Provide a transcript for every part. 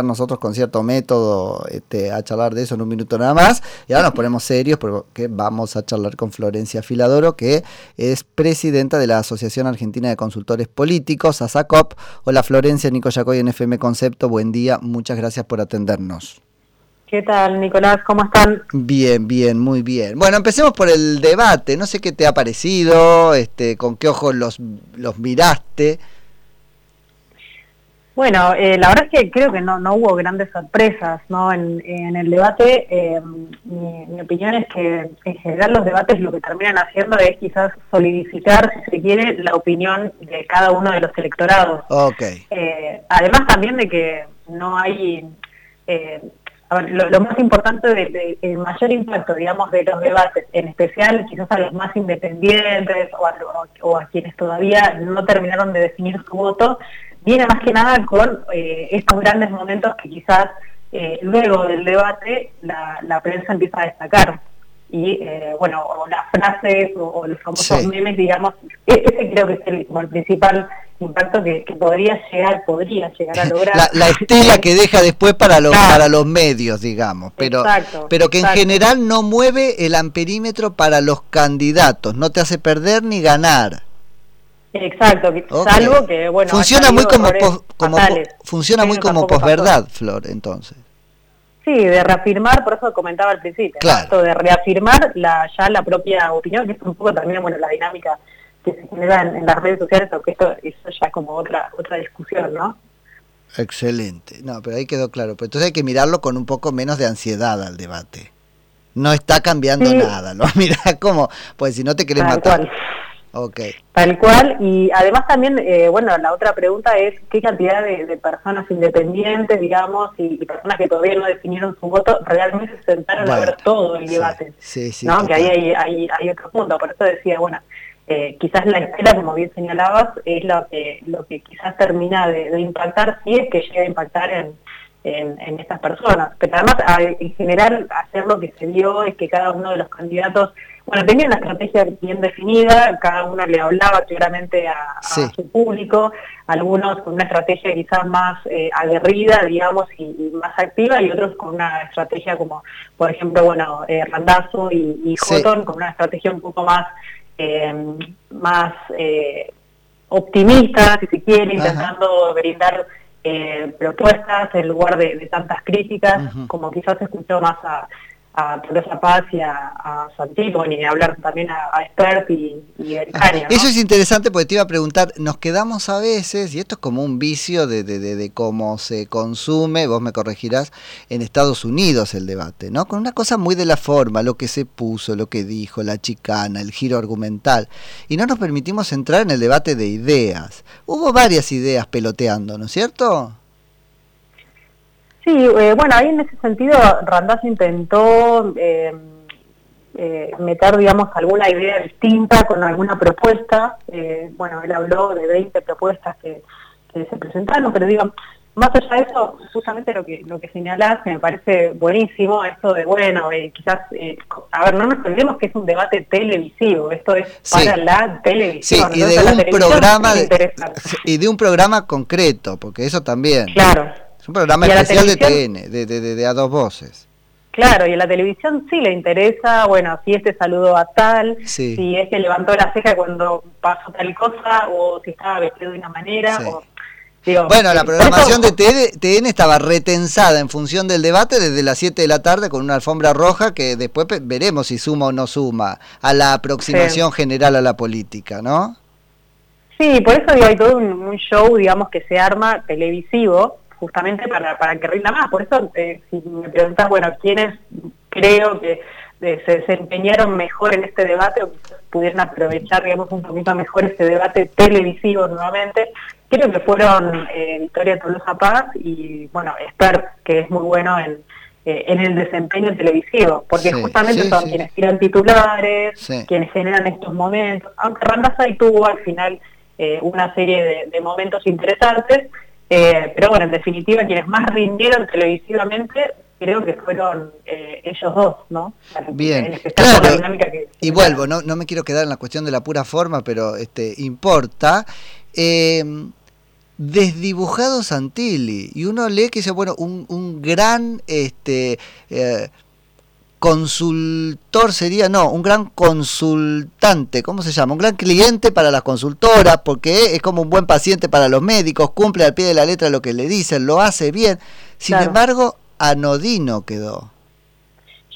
nosotros con cierto método este, a charlar de eso en un minuto nada más. Y ahora nos ponemos serios porque vamos a charlar con Florencia Filadoro, que es presidenta de la Asociación Argentina de Consultores Políticos, ASACOP. Hola Florencia, Nico Yacoy en FM Concepto, buen día, muchas gracias por atendernos. ¿Qué tal, Nicolás? ¿Cómo están? Bien, bien, muy bien. Bueno, empecemos por el debate. No sé qué te ha parecido, este, con qué ojos los, los miraste. Bueno, eh, la verdad es que creo que no, no hubo grandes sorpresas ¿no? en, el debate. Eh, mi, opinión es que en general los debates lo que terminan haciendo es quizás solidificar, si se quiere, la opinión de cada uno de los electorados. Okay. Eh, además también de que no hay... lo, más importante, de, el mayor impacto, digamos, de los debates, en especial quizás a los más independientes o a quienes todavía no terminaron de definir su voto, viene más que nada con eh, estos grandes momentos que quizás eh, luego del debate la, prensa empieza a destacar. Y eh, bueno, o las frases o, los famosos memes, digamos, e-, ese creo que es el, principal impacto que, podría llegar, podría llegar a lograr. La, estela que deja después para los, para los medios, digamos, pero, pero que en general no mueve el amperímetro para los candidatos, no te hace perder ni ganar. Exacto, salvo que, bueno... Funciona muy como, como funciona muy como posverdad, Flor, entonces. Sí, de reafirmar, por eso comentaba al principio, claro. de reafirmar la, ya la propia opinión, que es un poco también bueno la dinámica que se genera en, las redes sociales, aunque esto eso ya es como otra otra discusión, ¿no? Excelente. No, pero ahí quedó claro. Pero entonces hay que mirarlo con un poco menos de ansiedad al debate. No está cambiando nada, ¿no? Mira cómo, pues si no te querés matar. Okay. Tal cual, y además también, eh, bueno, la otra pregunta es qué cantidad de, personas independientes, digamos, y, personas que todavía no definieron su voto, realmente se sentaron a ver todo el debate. Sí, sí, ¿no? Que ahí hay, hay, otro punto, por eso decía, bueno, eh, quizás la espera, como bien señalabas, es lo que, lo que quizás termina de, impactar, si es que llega a impactar en, en, estas personas. Pero además, en general, hacer lo que se dio es que cada uno de los candidatos bueno, tenía una estrategia bien definida, cada uno le hablaba claramente a, su público, algunos con una estrategia quizás más eh, aguerrida, digamos, y, más activa, y otros con una estrategia como, por ejemplo, bueno, eh, Randazo y, y con una estrategia un poco más, eh, más eh, optimista, si se quiere, intentando brindar propuestas en lugar de, tantas críticas, como quizás se escuchó más a a Teresa Paz y a, a hablar también a, a y, y Eso es interesante porque te iba a preguntar, nos quedamos a veces, y esto es como un vicio de, de, de, cómo se consume, vos me corregirás, en Estados Unidos el debate, ¿no? Con una cosa muy de la forma, lo que se puso, lo que dijo, la chicana, el giro argumental, y no nos permitimos entrar en el debate de ideas. Hubo varias ideas peloteando, ¿no es cierto? Sí, eh, bueno, ahí en ese sentido Randaz intentó eh, eh, meter, digamos, alguna idea distinta con alguna propuesta. bueno, él habló de 20 propuestas que, se presentaron, pero digo, más allá de eso, justamente lo que lo que señalás me parece buenísimo, esto de, bueno, quizás, a ver, no nos olvidemos que es un debate televisivo, esto es para la televisión. Sí, y de un programa, y de un programa concreto, porque eso también. Claro. Es un programa especial de TN, de, de, a dos voces. Claro, y a la televisión sí le interesa, bueno, si este saludó a tal, si este levantó la ceja cuando pasó tal cosa, o si estaba vestido de una manera, bueno, la programación de TN, estaba retensada en función del debate desde las 7 de la tarde con una alfombra roja que después veremos si suma o no suma a la aproximación general a la política, ¿no? Sí, por eso digo, hay todo un show, digamos, que se arma televisivo, justamente para, para que rinda más. Por eso, eh, si me preguntas, bueno, ¿quiénes creo que eh, se desempeñaron mejor en este debate o pudieron aprovechar, digamos, un poquito mejor este debate televisivo nuevamente? Creo que fueron eh, Victoria Tolosa Paz y, bueno, Expert, que es muy bueno en, en el desempeño televisivo, porque justamente son quienes tiran titulares, quienes generan estos momentos, aunque Randazay tuvo al final una serie de momentos interesantes, eh, pero bueno, en definitiva, quienes más rindieron televisivamente creo que fueron eh, ellos dos, ¿no? Bien, claro. y vuelvo, no, no me quiero quedar en la cuestión de la pura forma, pero este importa. Eh, desdibujado Santilli. Y uno lee que dice, bueno, un, un gran este, eh, consultor sería, no, un gran consultante, ¿cómo se llama? Un gran cliente para las consultoras, porque es como un buen paciente para los médicos, cumple al pie de la letra lo que le dicen, lo hace bien. Sin embargo, anodino quedó.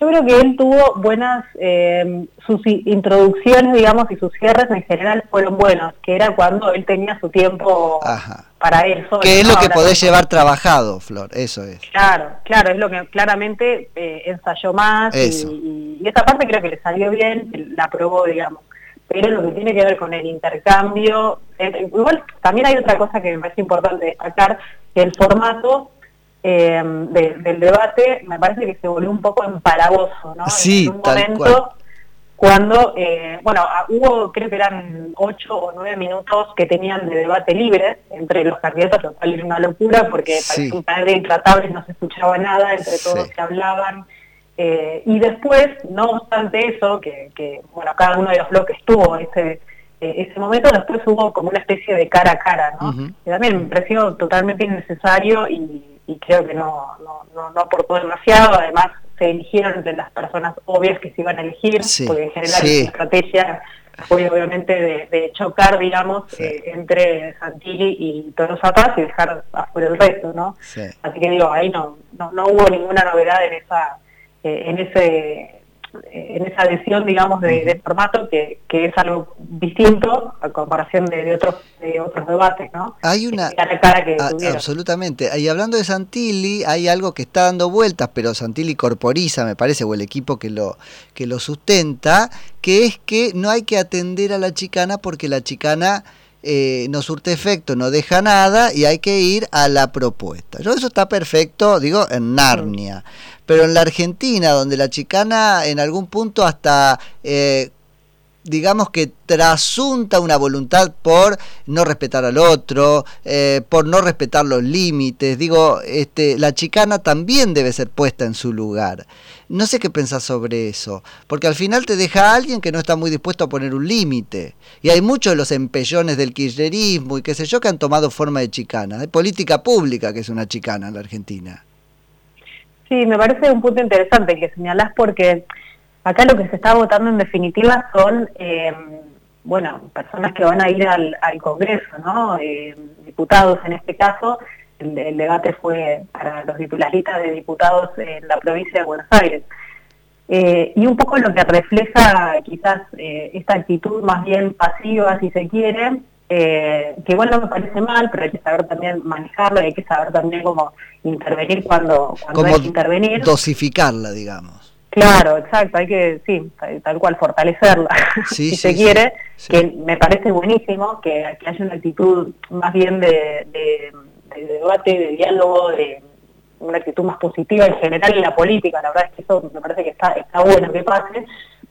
Yo creo que él tuvo buenas, eh, sus introducciones, digamos, y sus cierres en general fueron buenos, que era cuando él tenía su tiempo para él solo. Que es lo que podés llevar trabajado, Flor, eso es. Claro, claro, es lo que claramente eh, ensayó más y, y, esa parte creo que le salió bien, la probó, digamos. Pero lo que tiene que ver con el intercambio, igual también hay otra cosa que me parece importante destacar, que el formato eh, del debate me parece que se volvió un poco empalagoso, ¿no? Sí, en un momento cuando, eh, bueno, hubo, creo que eran ocho o nueve minutos que tenían de debate libre entre los candidatos, lo cual era una locura porque sí. parecía de intratables, no se escuchaba nada, entre todos se hablaban. Eh, y después, no obstante eso, que, que, bueno, cada uno de los bloques tuvo ese ese momento después hubo como una especie de cara a cara, ¿no? Que también me pareció totalmente innecesario y, y creo que no, no, no, aportó demasiado, además se eligieron entre las personas obvias que se iban a elegir, porque en general la estrategia fue obviamente de, chocar, digamos, eh, entre Santilli y Tolosa Paz y dejar afuera el resto, ¿no? Así que digo, ahí no, no, no hubo ninguna novedad en esa eh, en ese en esa adhesión, digamos, de, formato que, que, es algo distinto a comparación de, otros de otros debates, ¿no? Hay una... que absolutamente. Y hablando de Santilli, hay algo que está dando vueltas, pero Santilli corporiza, me parece, o el equipo que lo, que lo sustenta, que es que no hay que atender a la chicana porque la chicana... Eh, no surte efecto, no deja nada y hay que ir a la propuesta. Yo eso está perfecto, digo, en Narnia. Pero en la Argentina, donde la chicana en algún punto hasta, eh, digamos que trasunta una voluntad por no respetar al otro, eh, por no respetar los límites, digo, este, la chicana también debe ser puesta en su lugar. No sé qué pensás sobre eso, porque al final te deja a alguien que no está muy dispuesto a poner un límite. Y hay muchos de los empellones del kirchnerismo y qué sé yo que han tomado forma de chicana. Hay política pública que es una chicana en la Argentina. Sí, me parece un punto interesante que señalás porque acá lo que se está votando en definitiva son, eh, bueno, personas que van a ir al, Congreso, ¿no? Eh, diputados en este caso. El, debate fue para los las de diputados en la provincia de Buenos Aires. Eh, y un poco lo que refleja quizás esta actitud más bien pasiva, si se quiere, eh, que igual no me parece mal, pero hay que saber también manejarlo y hay que saber también cómo intervenir cuando, cuando hay que intervenir. Dosificarla, digamos. Claro, exacto, hay que, sí, tal cual, fortalecerla, si se quiere, que me parece buenísimo que, haya una actitud más bien de, debate, de diálogo, de una actitud más positiva en general en la política, la verdad es que eso me parece que está, está bueno que pase,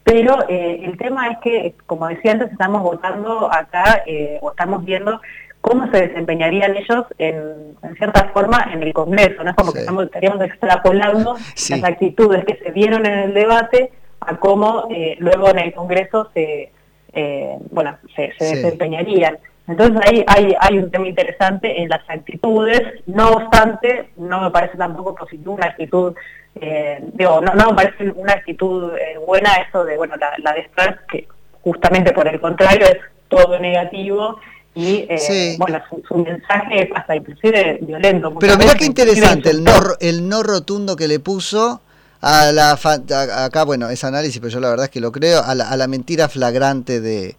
pero eh, el tema es que, como decía antes, estamos votando acá, eh, o estamos viendo cómo se desempeñarían ellos en, cierta forma en el Congreso, ¿no? Es como que estamos, estaríamos extrapolando las actitudes que se vieron en el debate a cómo eh, luego en el Congreso se, bueno, se, desempeñarían. Entonces ahí hay, hay un tema interesante en las actitudes, no obstante, no me parece tampoco positivo una actitud eh, digo, no, no me parece una actitud eh, buena eso de, bueno, la, de estar, que justamente por el contrario es todo negativo y eh, bueno, su, mensaje es hasta inclusive violento. Pero mira qué interesante el no, el no rotundo que le puso a la, acá bueno, es análisis, pero yo la verdad es que lo creo, a la, a la mentira flagrante de,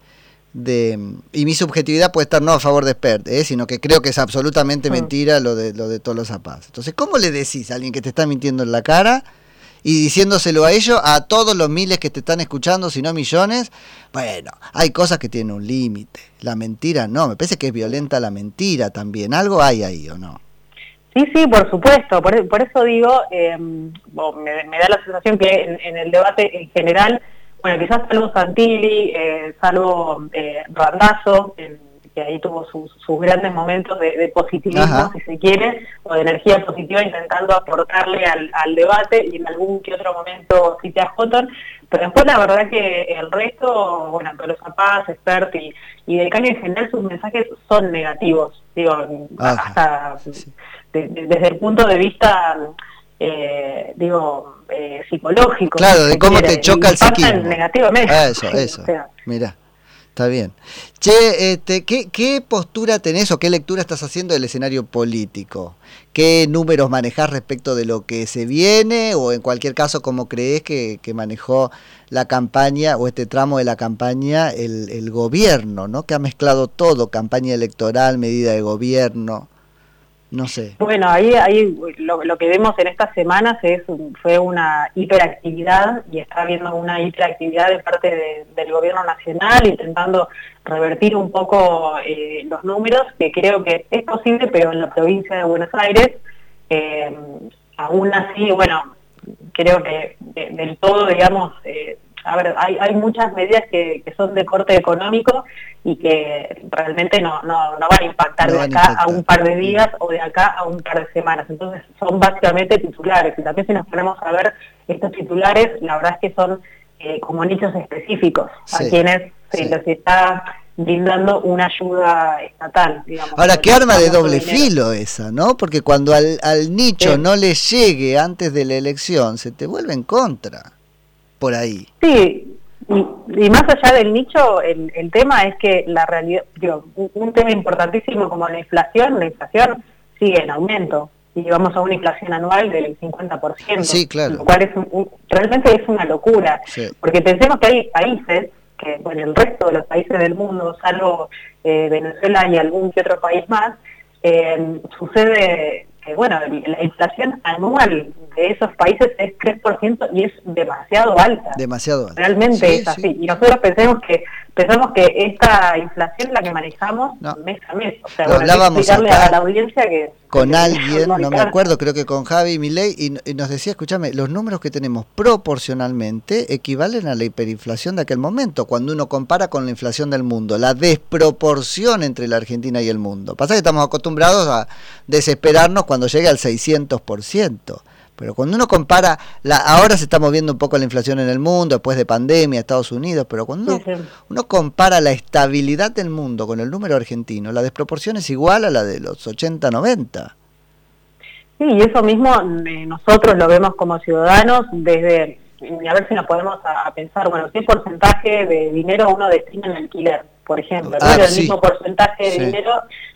de y mi subjetividad puede estar no a favor de Spert, ¿eh? sino que creo que es absolutamente mm. mentira lo de lo de Tolo Zapaz. Entonces, ¿cómo le decís a alguien que te está mintiendo en la cara y diciéndoselo a ellos, a todos los miles que te están escuchando, si no millones? Bueno, hay cosas que tienen un límite. La mentira no, me parece que es violenta la mentira también. Algo hay ahí, ¿o no? Sí, sí, por supuesto. Por, eso digo, eh, me, da la sensación que en el debate en general bueno, quizás salvo Santilli, eh, salvo eh, que ahí tuvo sus, grandes momentos de, positivismo, si se quiere, o de energía positiva intentando aportarle al, debate y en algún que otro momento Citia Houghton, Pero después la verdad que el resto, bueno, los Paz, Expert y, y del Caño en general, sus mensajes son negativos, digo, hasta desde el punto de vista, eh, digo, eh, psicológico. Claro, de cómo te choca el psiquismo. Negativamente. Ah, eso, eso. Mira. Está bien. Che, este, ¿qué, ¿qué, postura tenés o qué lectura estás haciendo del escenario político? ¿Qué números manejás respecto de lo que se viene o en cualquier caso cómo crees que, manejó la campaña o este tramo de la campaña el, el gobierno, ¿no? que ha mezclado todo, campaña electoral, medida de gobierno? No sé. Bueno, ahí, ahí lo, que vemos en estas semanas es fue una hiperactividad y está habiendo una hiperactividad de parte del gobierno nacional intentando revertir un poco eh, los números, que creo que es posible, pero en la provincia de Buenos Aires, eh, aún así, bueno, creo que del todo, digamos, eh, a ver, hay, hay muchas medidas que, que, son de corte económico y que realmente no, no, no van a impactar de acá a, un par de días o de acá a un par de semanas. Entonces son básicamente titulares. Y también si nos ponemos a ver estos titulares, la verdad es que son eh, como nichos específicos a quienes se les está brindando una ayuda estatal. Digamos, Ahora, qué arma de doble filo esa, ¿no? Porque cuando al, al nicho no le llegue antes de la elección, se te vuelve en contra por ahí. Sí, y, más allá del nicho, el, el, tema es que la realidad, digo, un, tema importantísimo como la inflación, la inflación sigue en aumento y vamos a una inflación anual del 50%, sí, claro. lo cual es realmente es una locura, porque pensemos que hay países que, bueno, el resto de los países del mundo, salvo eh, Venezuela y algún que otro país más, eh, sucede que bueno, la inflación anual de esos países es 3% y es demasiado alta. Demasiado alta. Realmente es así. Y nosotros pensemos que pensamos que esta inflación es la que manejamos mes a mes. O sea, explicarle a la audiencia que con alguien, no me acuerdo, creo que con Javi Milei, y, y nos decía, escúchame, los números que tenemos proporcionalmente equivalen a la hiperinflación de aquel momento, cuando uno compara con la inflación del mundo, la desproporción entre la Argentina y el mundo. Pasa que estamos acostumbrados a desesperarnos cuando llega al 600%. Pero cuando uno compara, la, ahora se está moviendo un poco la inflación en el mundo, después de pandemia, Estados Unidos, pero cuando uno, compara la estabilidad del mundo con el número argentino, la desproporción es igual a la de los 80, 90. Sí, y eso mismo eh, nosotros lo vemos como ciudadanos desde, a ver si nos podemos a, pensar, bueno, ¿qué porcentaje de dinero uno destina en alquiler? Por ejemplo, ah, el mismo porcentaje de dinero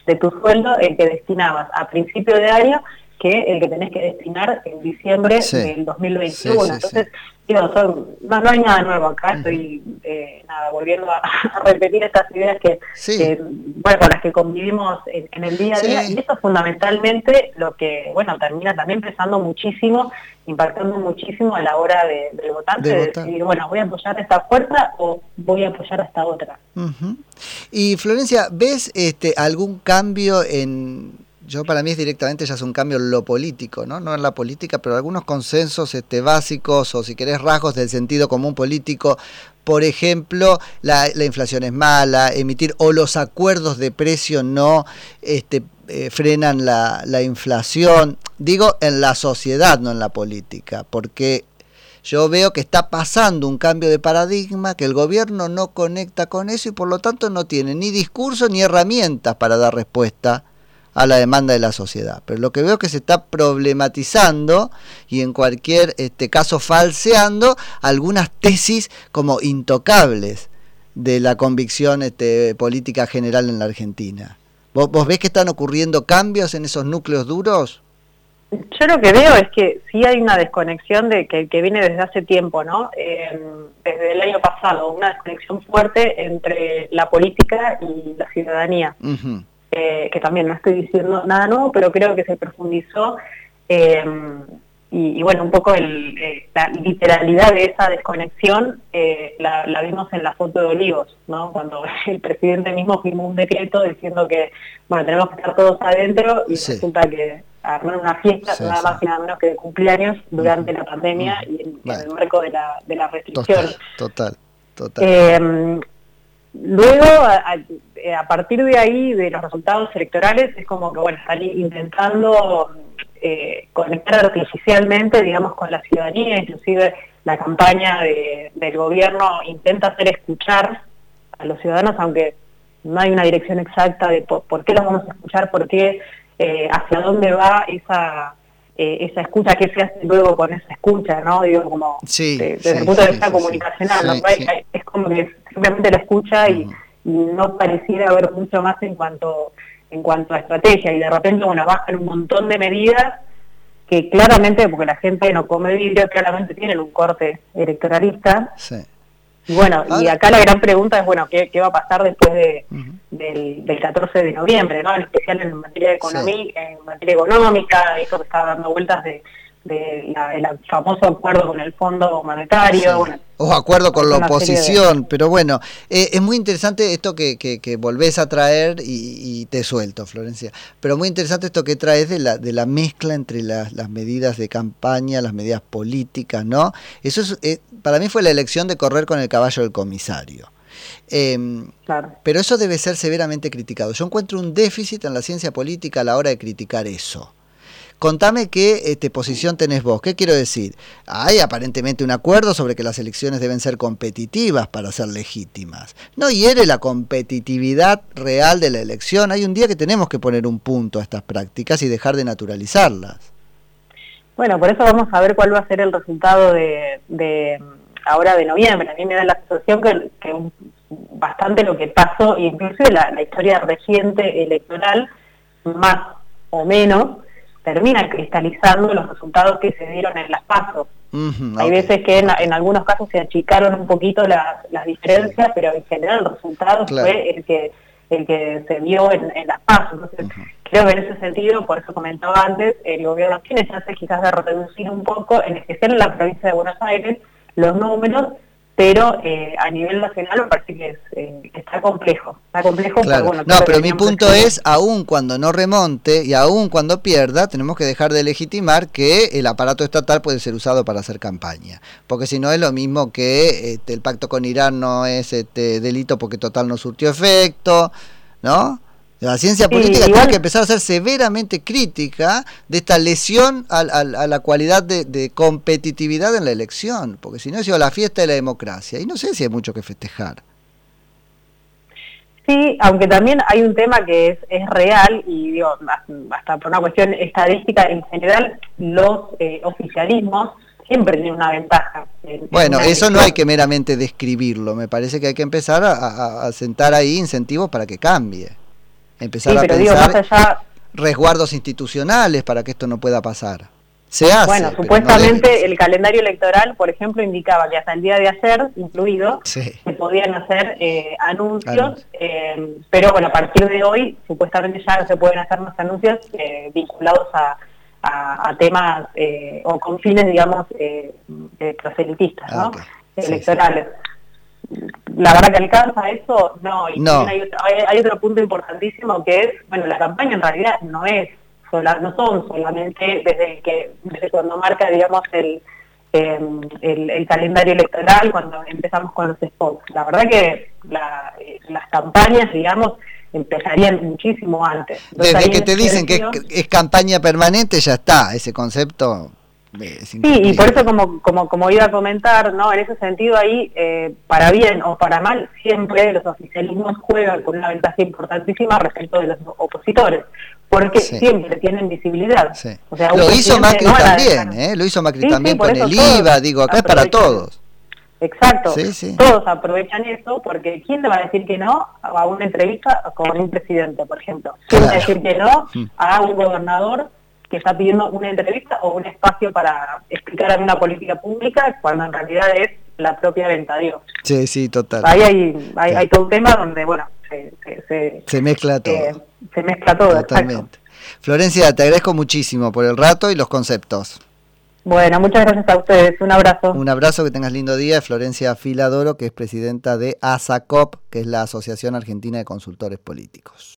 de tu sueldo el que destinabas a principio de año que el que tenés que destinar en diciembre del 2021. Entonces, digo, no, no, hay nada nuevo acá, estoy eh, nada, volviendo a, repetir estas ideas que, bueno, con las que convivimos en, el día a día, y eso fundamentalmente lo que, bueno, termina también pesando muchísimo, impactando muchísimo a la hora de, del votante, de, decir, bueno, voy a apoyar a esta fuerza o voy a apoyar a esta otra. Y Florencia, ¿ves este algún cambio en yo para mí es directamente ya es un cambio en lo político, ¿no? No en la política, pero algunos consensos este, básicos o si querés rasgos del sentido común político. Por ejemplo, la, inflación es mala, emitir o los acuerdos de precio no este, eh, frenan la, la inflación. Digo en la sociedad, no en la política, porque yo veo que está pasando un cambio de paradigma, que el gobierno no conecta con eso y por lo tanto no tiene ni discurso ni herramientas para dar respuesta a la demanda de la sociedad. Pero lo que veo es que se está problematizando y en cualquier este, caso falseando algunas tesis como intocables de la convicción este, política general en la Argentina. ¿Vos, ¿Vos ves que están ocurriendo cambios en esos núcleos duros? Yo lo que veo es que sí hay una desconexión de que, que viene desde hace tiempo, ¿no? Eh, desde el año pasado, una desconexión fuerte entre la política y la ciudadanía. Eh, que también no estoy diciendo nada nuevo, pero creo que se profundizó eh, y, bueno, un poco eh, la literalidad de esa desconexión la, vimos en la foto de Olivos, ¿no? cuando el presidente mismo firmó un decreto diciendo que bueno tenemos que estar todos adentro y resulta que armar una fiesta nada más y nada menos que de cumpleaños durante la pandemia y en, el marco de la, de la restricción. Total, total. Luego, a, partir de ahí, de los resultados electorales, es como que, bueno, están intentando eh, conectar artificialmente, digamos, con la ciudadanía, inclusive la campaña del gobierno intenta hacer escuchar a los ciudadanos, aunque no hay una dirección exacta de por, qué los vamos a escuchar, por qué, eh, hacia dónde va esa, eh, esa escucha, qué se hace luego con esa escucha, ¿no? Digo, como desde el punto de vista comunicacional, es como que simplemente la escucha y, no pareciera haber mucho más en cuanto en cuanto a estrategia. Y de repente bueno bajan un montón de medidas que claramente porque la gente no come vidrio claramente tienen un corte electoralista. Sí bueno, y acá la gran pregunta es, bueno, ¿qué, va a pasar después de, del, 14 de noviembre, ¿no? En especial en materia de economía, en materia económica, esto que está dando vueltas de del famoso acuerdo con el Fondo Monetario. o acuerdo con la oposición, pero bueno, eh, es muy interesante esto que, que, volvés a traer y, te suelto, Florencia, pero muy interesante esto que traes de la, de la mezcla entre las, medidas de campaña, las medidas políticas, ¿no? Eso es, eh, para mí fue la elección de correr con el caballo del comisario. Em, pero eso debe ser severamente criticado. Yo encuentro un déficit en la ciencia política a la hora de criticar eso. Contame qué este, posición tenés vos. ¿Qué quiero decir? Hay aparentemente un acuerdo sobre que las elecciones deben ser competitivas para ser legítimas. No hiere la competitividad real de la elección. Hay un día que tenemos que poner un punto a estas prácticas y dejar de naturalizarlas. Bueno, por eso vamos a ver cuál va a ser el resultado de, ahora de noviembre. A mí me da la sensación que, bastante lo que pasó, inclusive la, la historia reciente electoral, más o menos, termina cristalizando los resultados que se dieron en las pasos. Hay veces que en, algunos casos se achicaron un poquito las, diferencias, pero en general el resultado fue el que el que se vio en, las pasos. Entonces, creo que en ese sentido, por eso comentaba antes, el gobierno tiene chance quizás de reducir un poco, en especial en la provincia de Buenos Aires, los números pero eh, a nivel nacional me parece que eh, está complejo. Está complejo, no, pero mi punto es, aún cuando no remonte y aún cuando pierda, tenemos que dejar de legitimar que el aparato estatal puede ser usado para hacer campaña. Porque si no es lo mismo que este, el pacto con Irán no es este, delito porque total no surtió efecto, ¿no? La ciencia política tiene que empezar a ser severamente crítica de esta lesión a, la cualidad de, competitividad en la elección, porque si no es la fiesta de la democracia, y no sé si hay mucho que festejar. Sí, aunque también hay un tema que es, es real y digo, hasta por una cuestión estadística, en general los eh, oficialismos siempre tienen una ventaja. bueno, eso no hay que meramente describirlo, me parece que hay que empezar a sentar ahí incentivos para que cambie empezar a pensar resguardos institucionales para que esto no pueda pasar. Se hace, bueno, supuestamente el calendario electoral, por ejemplo, indicaba que hasta el día de ayer, incluido, se podían hacer eh, anuncios, eh, pero bueno, a partir de hoy, supuestamente ya no se pueden hacer más anuncios eh, vinculados a, temas o con fines, digamos, proselitistas, ¿no? Ah, electorales la verdad que alcanza eso, no. Y hay, otro, punto importantísimo que es, bueno, la campaña en realidad no es, sola, no son solamente desde que desde cuando marca, digamos, el, em, el, calendario electoral, cuando empezamos con los spots. La verdad que las campañas, digamos, empezarían muchísimo antes. desde que te dicen que es campaña permanente, ya está, ese concepto Sí, y por eso como, como, como iba a comentar, ¿no? En ese sentido ahí, eh, para bien o para mal, siempre los oficialismos juegan con una ventaja importantísima respecto de los opositores, porque siempre tienen visibilidad. lo hizo Macri también, ¿eh? Lo hizo Macri también con el IVA, digo, acá es para todos. Exacto, todos aprovechan eso porque ¿quién le va a decir que no a una entrevista con un presidente, por ejemplo? ¿Quién le va a decir que no mm. a un gobernador que está pidiendo una entrevista o un espacio para explicar una política pública cuando en realidad es la propia venta Dios. Sí, sí, total. Ahí hay, hay, todo un tema donde, bueno, se, se, mezcla todo. se mezcla todo, Totalmente. Florencia, te agradezco muchísimo por el rato y los conceptos. Bueno, muchas gracias a ustedes. Un abrazo. Un abrazo, que tengas lindo día. Florencia Filadoro, que es presidenta de ASACOP, que es la Asociación Argentina de Consultores Políticos.